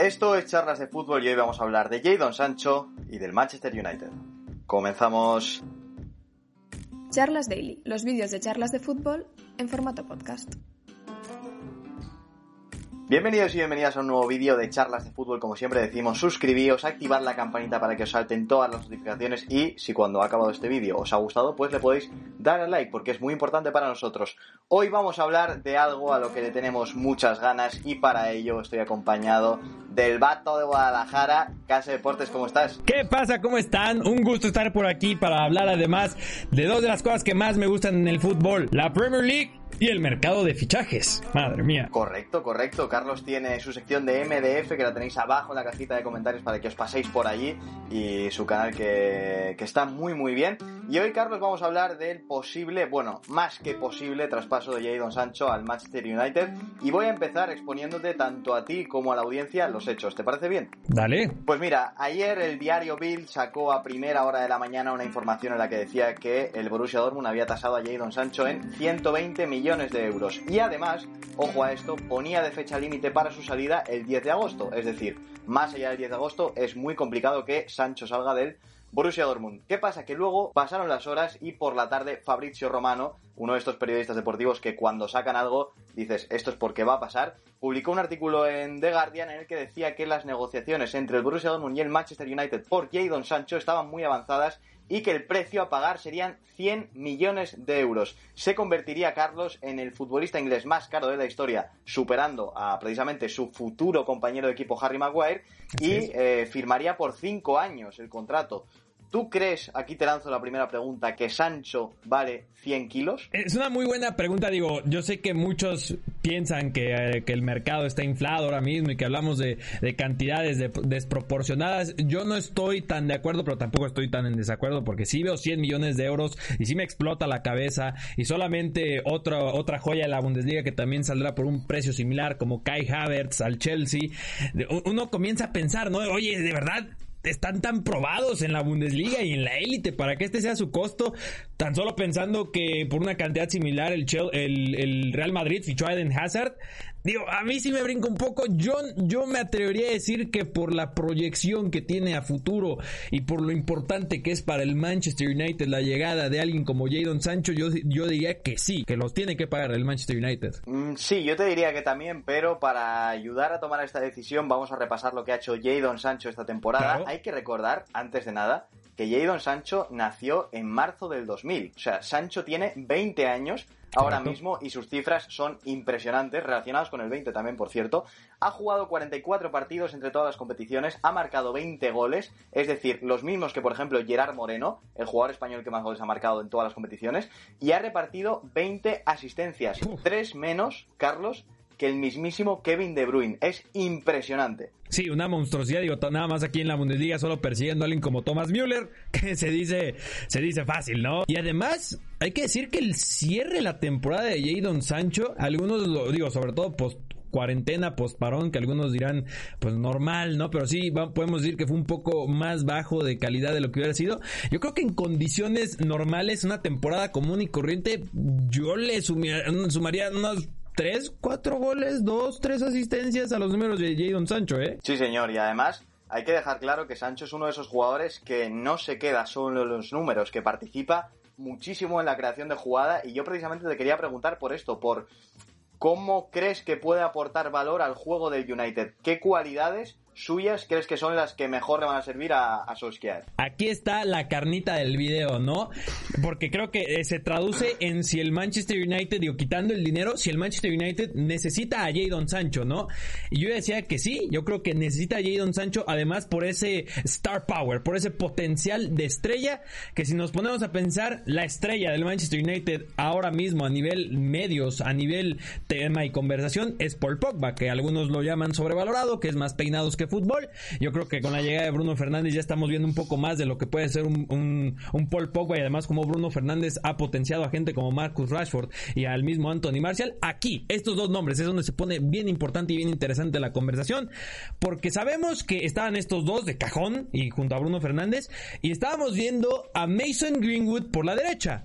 Esto es Charlas de Fútbol y hoy vamos a hablar de Jadon Sancho y del Manchester United. Comenzamos. Charlas Daily, los vídeos de charlas de fútbol en formato podcast. Bienvenidos y bienvenidas a un nuevo vídeo de charlas de fútbol. Como siempre decimos, suscribíos, activad la campanita para que os salten todas las notificaciones y si cuando ha acabado este vídeo os ha gustado, pues le podéis dar al like porque es muy importante para nosotros. Hoy vamos a hablar de algo a lo que le tenemos muchas ganas y para ello estoy acompañado del vato de Guadalajara, Casa Deportes, ¿cómo estás? ¿Qué pasa? ¿Cómo están? Un gusto estar por aquí para hablar además de dos de las cosas que más me gustan en el fútbol, la Premier League y el mercado de fichajes. Madre mía. Correcto, correcto. Carlos tiene su sección de MDF que la tenéis abajo en la cajita de comentarios para que os paséis por allí y su canal que, que está muy muy bien. Y hoy, Carlos, vamos a hablar del posible, bueno, más que posible traspaso de Jadon Sancho al Manchester United y voy a empezar exponiéndote tanto a ti como a la audiencia los hechos. ¿Te parece bien? Dale. Pues mira, ayer el diario Bill sacó a primera hora de la mañana una información en la que decía que el Borussia Dortmund había tasado a Jadon Sancho en 120 millones de euros. Y además, ojo a esto, ponía de fecha límite para su salida el 10 de agosto. Es decir, más allá del 10 de agosto es muy complicado que Sancho salga del Borussia Dortmund. ¿Qué pasa? Que luego pasaron las horas y por la tarde Fabrizio Romano, uno de estos periodistas deportivos que cuando sacan algo dices esto es porque va a pasar, publicó un artículo en The Guardian en el que decía que las negociaciones entre el Borussia Dortmund y el Manchester United por Jadon Sancho estaban muy avanzadas y que el precio a pagar serían 100 millones de euros. Se convertiría Carlos en el futbolista inglés más caro de la historia, superando a precisamente su futuro compañero de equipo Harry Maguire y eh, firmaría por 5 años el contrato. ¿Tú crees, aquí te lanzo la primera pregunta, que Sancho vale 100 kilos? Es una muy buena pregunta, digo, yo sé que muchos piensan que, eh, que el mercado está inflado ahora mismo y que hablamos de, de cantidades de- desproporcionadas. Yo no estoy tan de acuerdo, pero tampoco estoy tan en desacuerdo porque sí veo 100 millones de euros y sí me explota la cabeza y solamente otra, otra joya de la Bundesliga que también saldrá por un precio similar como Kai Havertz al Chelsea. Uno comienza a pensar, ¿no? Oye, de verdad, están tan probados en la Bundesliga y en la élite para que este sea su costo, tan solo pensando que por una cantidad similar el, Chel- el, el Real Madrid fichó a Eden Hazard. Digo, a mí sí me brinca un poco. Yo, yo me atrevería a decir que por la proyección que tiene a futuro y por lo importante que es para el Manchester United la llegada de alguien como Jadon Sancho, yo, yo diría que sí, que los tiene que pagar el Manchester United. Mm, sí, yo te diría que también, pero para ayudar a tomar esta decisión vamos a repasar lo que ha hecho Jadon Sancho esta temporada. Claro. Hay que recordar, antes de nada, que Jadon Sancho nació en marzo del 2000. O sea, Sancho tiene 20 años ahora Correcto. mismo y sus cifras son impresionantes, relacionadas con el 20 también, por cierto. Ha jugado 44 partidos entre todas las competiciones, ha marcado 20 goles, es decir, los mismos que, por ejemplo, Gerard Moreno, el jugador español que más goles ha marcado en todas las competiciones, y ha repartido 20 asistencias, Uf. tres menos, Carlos, que el mismísimo Kevin De Bruyne. Es impresionante. Sí, una monstruosidad, digo, nada más aquí en la Bundesliga solo persiguiendo a alguien como Thomas Müller, que se dice, se dice fácil, ¿no? Y además, hay que decir que el cierre de la temporada de Jadon Sancho, algunos lo digo, sobre todo post cuarentena, post parón, que algunos dirán, pues normal, ¿no? Pero sí, podemos decir que fue un poco más bajo de calidad de lo que hubiera sido. Yo creo que en condiciones normales, una temporada común y corriente, yo le sumaría unos tres, cuatro goles, dos, tres asistencias a los números de Jadon Sancho, ¿eh? Sí, señor, y además hay que dejar claro que Sancho es uno de esos jugadores que no se queda solo en los números, que participa muchísimo en la creación de jugada y yo precisamente te quería preguntar por esto, por cómo crees que puede aportar valor al juego del United, qué cualidades suyas crees que son las que mejor le van a servir a, a Solskjaer? Aquí está la carnita del video, ¿no? Porque creo que eh, se traduce en si el Manchester United, digo, quitando el dinero, si el Manchester United necesita a Jadon Sancho, ¿no? Y yo decía que sí, yo creo que necesita a Jadon Sancho, además por ese star power, por ese potencial de estrella, que si nos ponemos a pensar, la estrella del Manchester United ahora mismo a nivel medios, a nivel tema y conversación, es Paul Pogba, que algunos lo llaman sobrevalorado, que es más peinados fútbol. Yo creo que con la llegada de Bruno Fernández ya estamos viendo un poco más de lo que puede ser un, un, un Paul Pogba y además como Bruno Fernández ha potenciado a gente como Marcus Rashford y al mismo Anthony Martial. Aquí, estos dos nombres es donde se pone bien importante y bien interesante la conversación porque sabemos que estaban estos dos de cajón y junto a Bruno Fernández y estábamos viendo a Mason Greenwood por la derecha.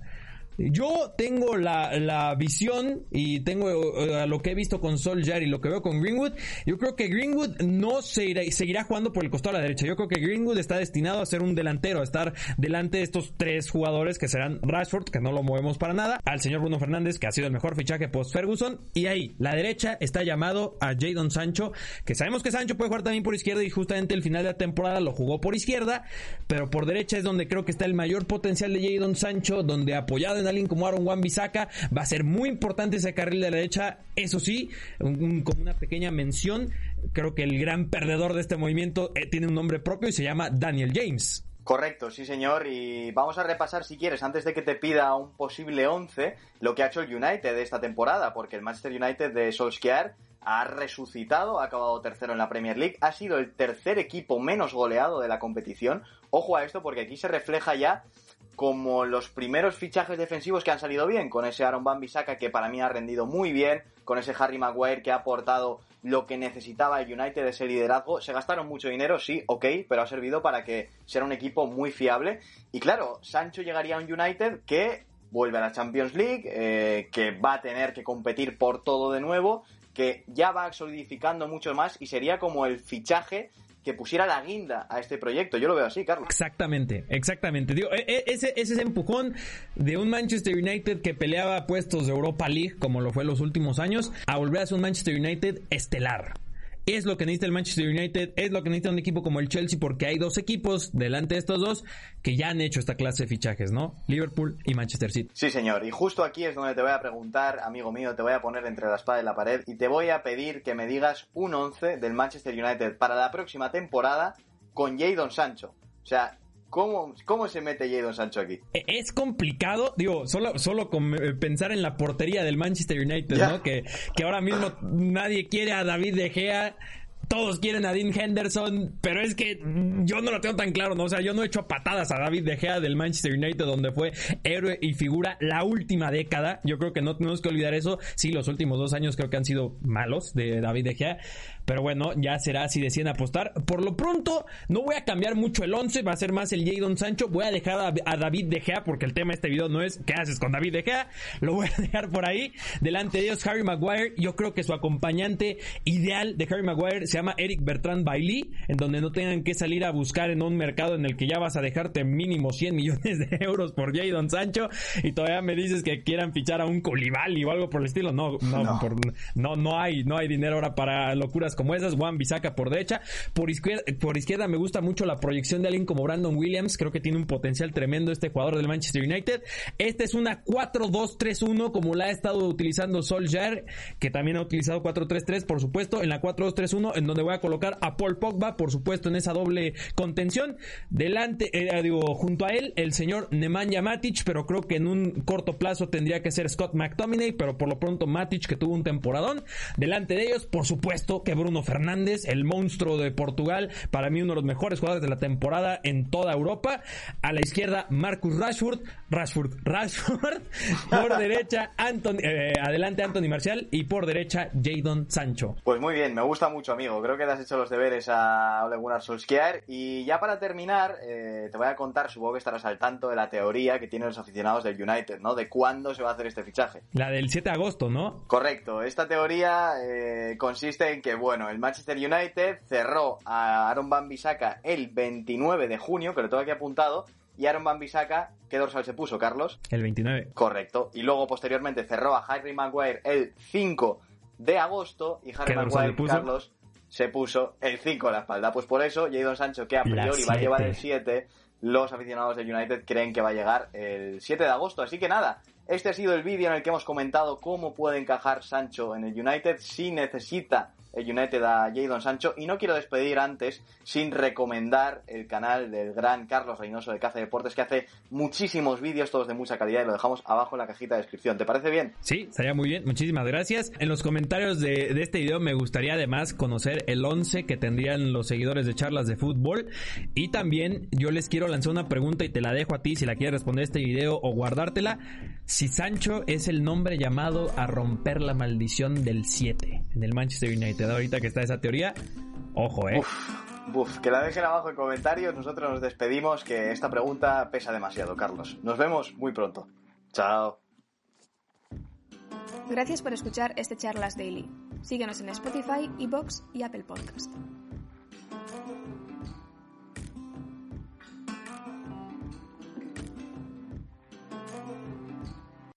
Yo tengo la, la visión y tengo uh, lo que he visto con Solskjaer y lo que veo con Greenwood. Yo creo que Greenwood no se irá, seguirá jugando por el costado a la derecha. Yo creo que Greenwood está destinado a ser un delantero, a estar delante de estos tres jugadores que serán Rashford, que no lo movemos para nada, al señor Bruno Fernández, que ha sido el mejor fichaje post Ferguson, y ahí, la derecha está llamado a Jadon Sancho, que sabemos que Sancho puede jugar también por izquierda y justamente el final de la temporada lo jugó por izquierda, pero por derecha es donde creo que está el mayor potencial de Jadon Sancho, donde apoyado en alguien como Aaron Wan Bissaka. Va a ser muy importante ese carril de la derecha. Eso sí, un, como una pequeña mención, creo que el gran perdedor de este movimiento eh, tiene un nombre propio y se llama Daniel James. Correcto, sí señor, y vamos a repasar si quieres, antes de que te pida un posible 11, lo que ha hecho el United esta temporada, porque el Manchester United de Solskjaer ha resucitado, ha acabado tercero en la Premier League, ha sido el tercer equipo menos goleado de la competición. Ojo a esto porque aquí se refleja ya como los primeros fichajes defensivos que han salido bien, con ese Aaron Van Bissaka que para mí ha rendido muy bien, con ese Harry Maguire que ha aportado lo que necesitaba el United ese liderazgo. Se gastaron mucho dinero, sí, ok, pero ha servido para que sea un equipo muy fiable. Y claro, Sancho llegaría a un United que vuelve a la Champions League, eh, que va a tener que competir por todo de nuevo, que ya va solidificando mucho más y sería como el fichaje que pusiera la guinda a este proyecto. Yo lo veo así, Carlos. Exactamente, exactamente. Digo, e, e, ese, ese empujón de un Manchester United que peleaba puestos de Europa League, como lo fue en los últimos años, a volver a ser un Manchester United estelar es lo que necesita el Manchester United, es lo que necesita un equipo como el Chelsea, porque hay dos equipos delante de estos dos que ya han hecho esta clase de fichajes, ¿no? Liverpool y Manchester City. Sí, señor. Y justo aquí es donde te voy a preguntar, amigo mío, te voy a poner entre la espada y la pared y te voy a pedir que me digas un 11 del Manchester United para la próxima temporada con Jadon Sancho. O sea, ¿Cómo, ¿Cómo se mete Jadon Sancho aquí? E, es complicado, digo, solo, solo con eh, pensar en la portería del Manchester United, ¿no? Que, que ahora mismo nadie quiere a David De Gea todos quieren a Dean Henderson, pero es que yo no lo tengo tan claro, ¿no? O sea, yo no he hecho patadas a David De Gea del Manchester United, donde fue héroe y figura la última década. Yo creo que no tenemos que olvidar eso. Sí, los últimos dos años creo que han sido malos de David De Gea. Pero bueno, ya será si deciden apostar. Por lo pronto, no voy a cambiar mucho el 11, va a ser más el Jadon Sancho. Voy a dejar a, David De Gea, porque el tema de este video no es ¿qué haces con David De Gea? Lo voy a dejar por ahí. Delante de ellos, Harry Maguire. Yo creo que su acompañante ideal de Harry Maguire se llama Eric Bertrand Bailey, en donde no tengan que salir a buscar en un mercado en el que ya vas a dejarte mínimo 100 millones de euros por Jadon Sancho y todavía me dices que quieran fichar a un Koulibaly o algo por el estilo. No, no, no, no, no hay, no hay dinero ahora para locuras como esas. Juan Bisaca por derecha. Por izquierda, por izquierda me gusta mucho la proyección de alguien como Brandon Williams. Creo que tiene un potencial tremendo este jugador del Manchester United. Esta es una 4-2-3-1 como la ha estado utilizando Solskjaer, que también ha utilizado 4-3-3, por supuesto, en la 4-2-3-1, en donde voy a colocar a Paul Pogba, por supuesto, en esa doble contención. Delante, eh, digo, junto a él, el señor Nemanja Matic, pero creo que en un corto plazo tendría que ser Scott McTominay, pero por lo pronto Matic, que tuvo un temporadón. Delante de ellos, por supuesto, que Bruno Fernández el monstruo de Portugal, para mí uno de los mejores jugadores de la temporada en toda Europa. A la izquierda, Marcus Rashford, Rashford, Rashford. Por derecha, eh, adelante Anthony Marcial y por derecha, Jadon Sancho. Pues muy bien, me gusta mucho, amigo. Creo que te has hecho los deberes a Ole Gunnar Solskjaer. Y ya para terminar, eh, te voy a contar, supongo que estarás al tanto de la teoría que tienen los aficionados del United, ¿no? De cuándo se va a hacer este fichaje. La del 7 de agosto, ¿no? Correcto. Esta teoría eh, consiste en que, bueno, el Manchester United cerró a Aaron Van Bissaka el 29 de junio, que lo tengo aquí apuntado, y Aaron Van Bissaka, ¿qué dorsal se puso, Carlos? El 29. Correcto. Y luego posteriormente cerró a Harry Maguire el 5 de agosto y Harry Maguire, Carlos, se puso el 5 a la espalda. Pues por eso, Jadon Sancho, que a priori va a llevar el 7, los aficionados del United creen que va a llegar el 7 de agosto. Así que nada, este ha sido el vídeo en el que hemos comentado cómo puede encajar Sancho en el United, si necesita United a Jadon Sancho y no quiero despedir antes sin recomendar el canal del gran Carlos Reynoso de Caza Deportes que hace muchísimos vídeos, todos de mucha calidad y lo dejamos abajo en la cajita de descripción. ¿Te parece bien? Sí, estaría muy bien. Muchísimas gracias. En los comentarios de, de este video me gustaría además conocer el 11 que tendrían los seguidores de charlas de fútbol y también yo les quiero lanzar una pregunta y te la dejo a ti si la quieres responder este video o guardártela. Si Sancho es el nombre llamado a romper la maldición del 7 en el Manchester United, ahorita que está esa teoría, ojo, eh. Uf, que la dejen abajo en comentarios. Nosotros nos despedimos, que esta pregunta pesa demasiado, Carlos. Nos vemos muy pronto. Chao. Gracias por escuchar este Charlas Daily. Síguenos en Spotify, Evox y Apple Podcast.